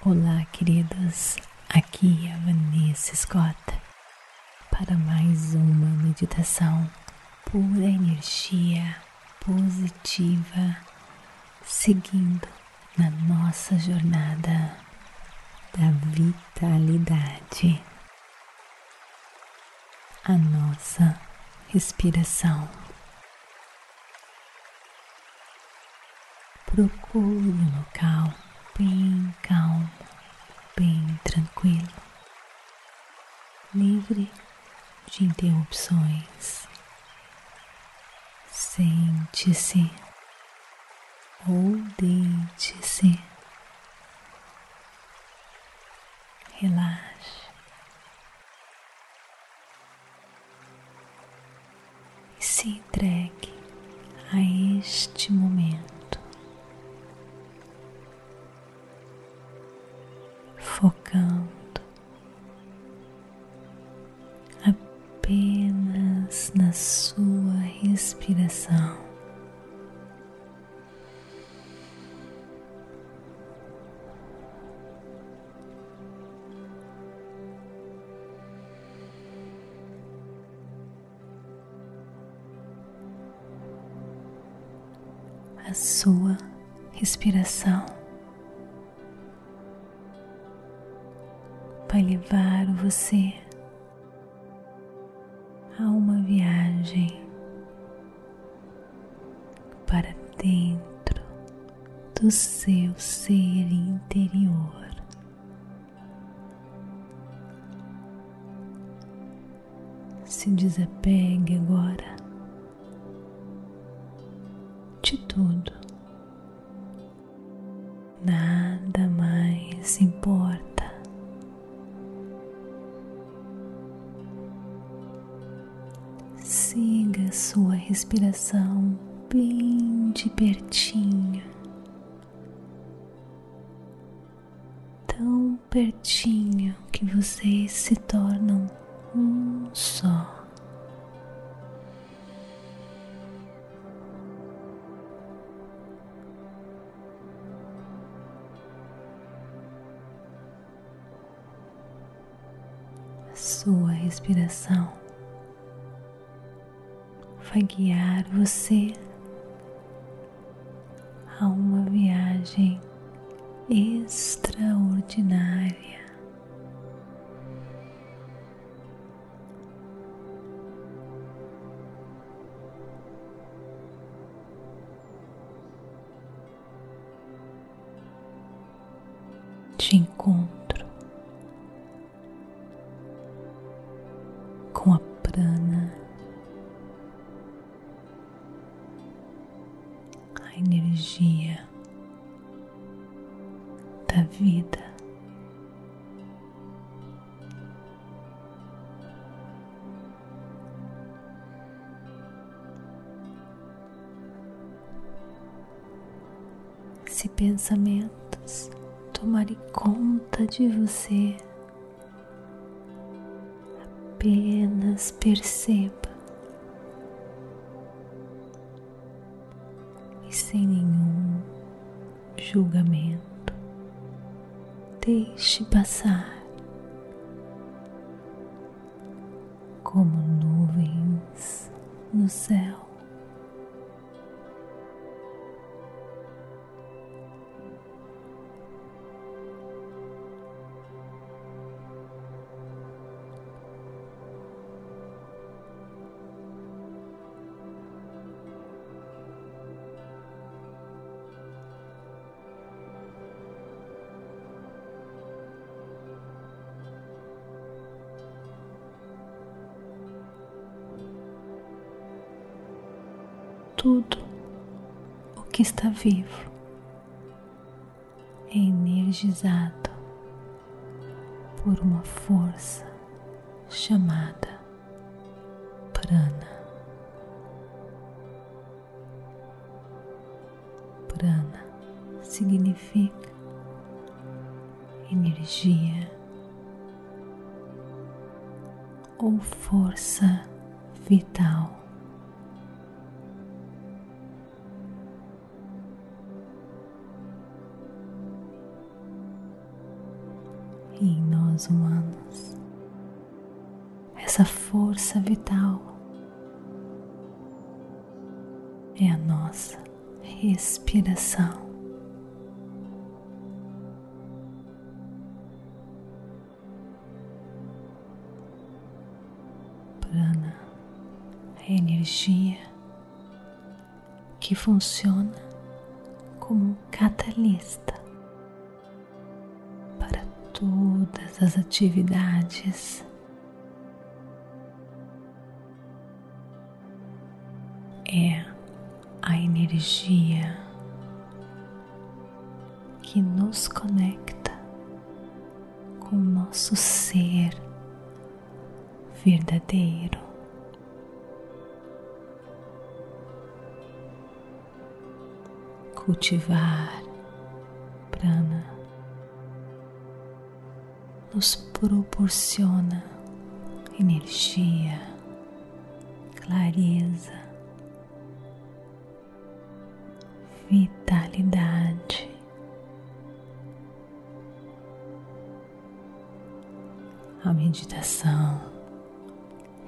Olá, queridos. Aqui é a Vanessa Scott para mais uma meditação pura energia positiva, seguindo na nossa jornada da vitalidade. A nossa respiração. Procure um local bem calmo, bem tranquilo, livre de interrupções. Sente-se ou deite-se. Relaxe. E se entregue a este momento. Focando apenas na sua respiração. A sua respiração vai levar você a uma viagem para dentro do seu ser interior. Se desapegue agora de tudo. Nada mais importa. Sua respiração bem de pertinho, tão pertinho que vocês se tornam um só. Sua respiração vai guiar você a uma viagem extraordinária. De encontro com a prana energia da vida. Se pensamentos tomarem conta de você, apenas perceba julgamento. Deixe passar como nuvens no céu. Tudo o que está vivo é energizado por uma força chamada prana. Prana significa energia ou força vital. Humanos, essa força vital é a nossa respiração. Prana, a energia que funciona como um catalista todas as atividades é a energia que nos conecta com o nosso ser verdadeiro. Cultivar prana nos proporciona energia, clareza, vitalidade. A meditação,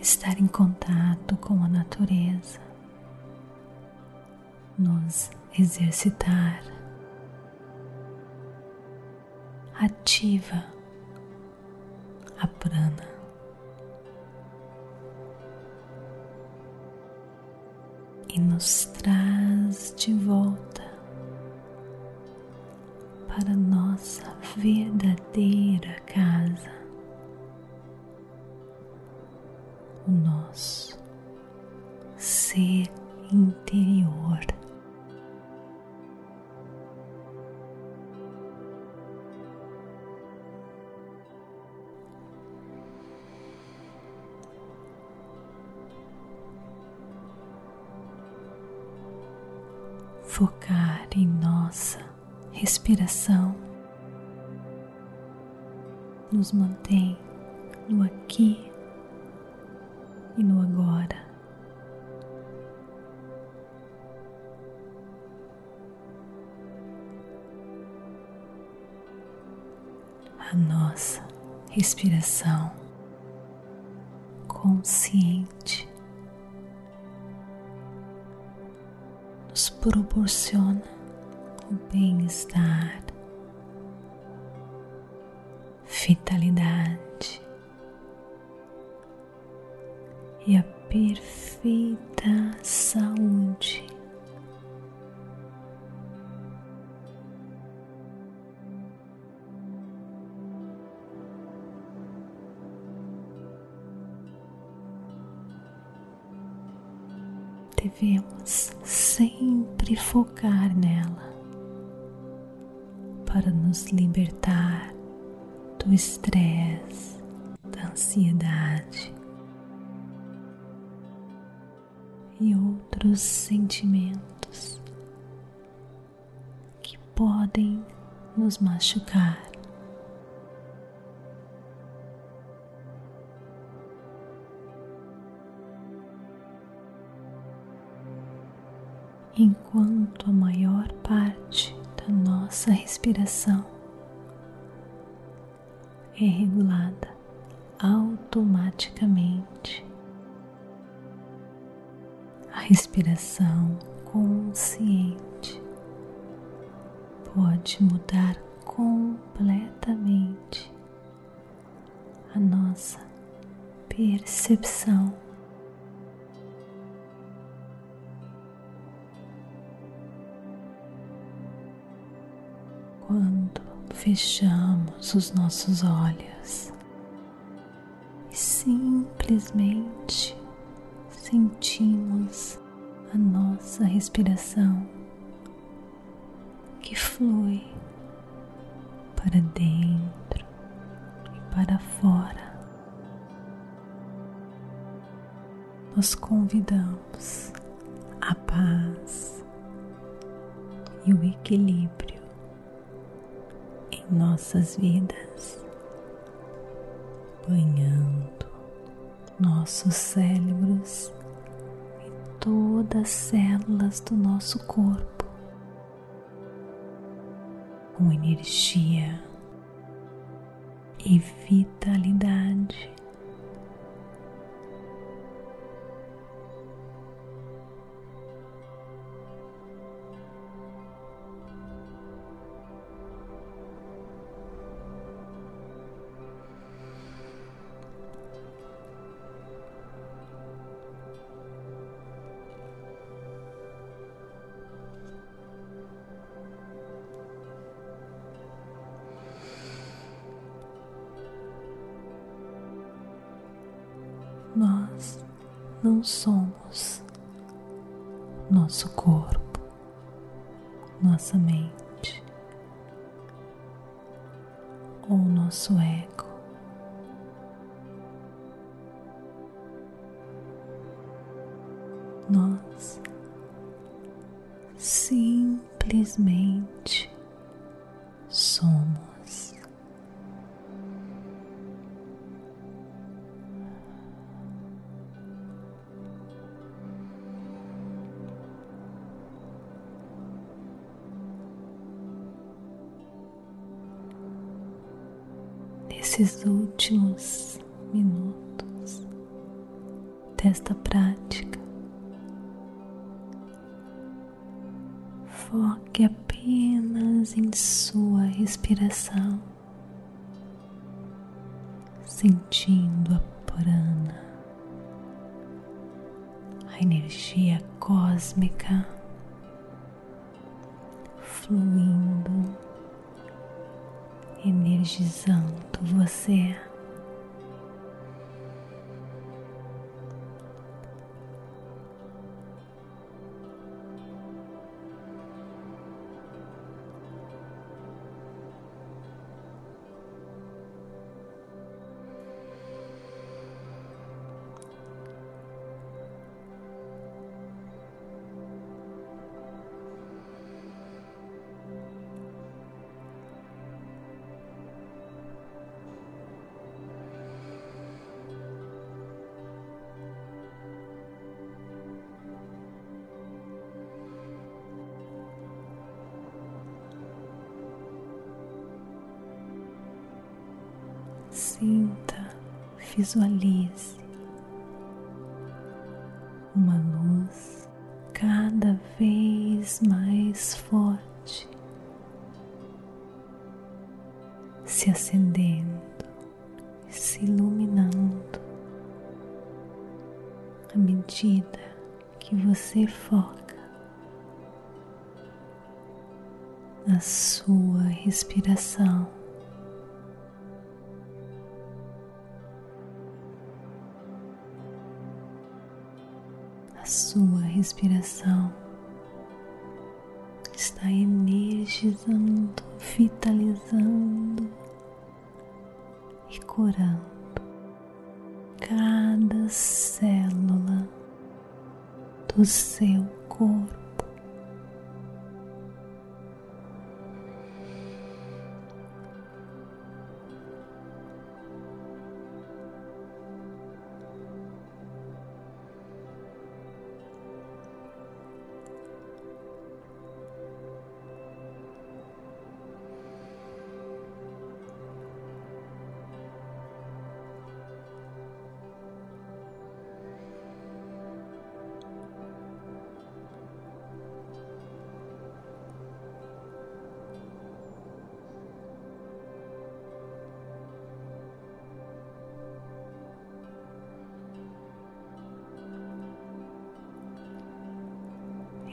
estar em contato com a natureza, nos exercitar, ativa a prana. E nos traz de volta para nossa verdadeira casa, o nosso respiração nos mantém no aqui e no agora. A nossa respiração consciente nos proporciona o bem-estar, vitalidade e a perfeita libertar do estresse, da ansiedade e outros sentimentos que podem nos machucar. Enquanto a maior parte da nossa respiração é regulada automaticamente. A respiração consciente pode mudar completamente a nossa percepção fechamos os nossos olhos e simplesmente sentimos a nossa respiração que flui para dentro e para fora. Nós convidamos a paz e o equilíbrio nossas vidas, banhando nossos cérebros e todas as células do nosso corpo com energia e vitalidade. Não somos nosso corpo, nossa mente ou nosso ego. Nós simplesmente somos. Nesses últimos minutos desta prática. Foque apenas em sua respiração, sentindo a prana, a energia cósmica fluindo energizando você. Sinta, visualize uma luz cada vez mais forte se acendendo se iluminando à medida que você foca na sua respiração. Respiração está energizando, vitalizando e curando cada célula do seu corpo.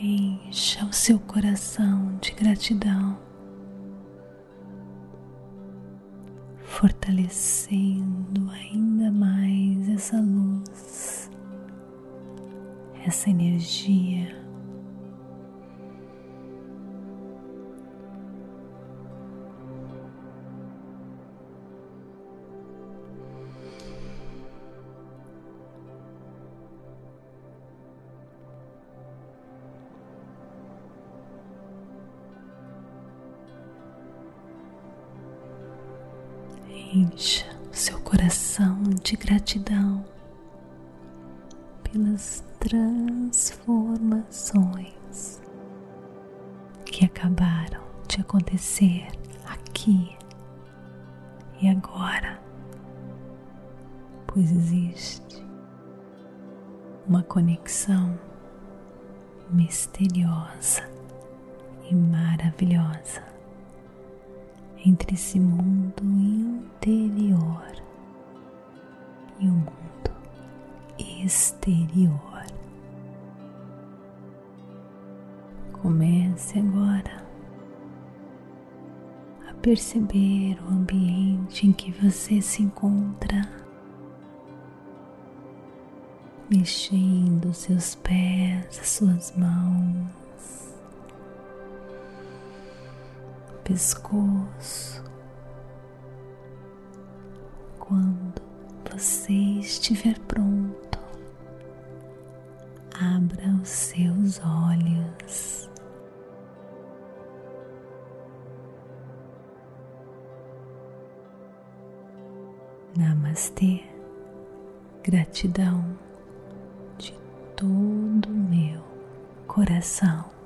Encha o seu coração de gratidão, fortalecendo ainda mais essa luz, essa energia encha seu coração de gratidão pelas transformações que acabaram de acontecer aqui e agora, pois existe uma conexão misteriosa e maravilhosa entre esse mundo interior e o mundo exterior. Comece agora a perceber o ambiente em que você se encontra, mexendo seus pés, suas mãos, pescoço. Quando você estiver pronto, abra os seus olhos. Namastê, gratidão de todo meu coração.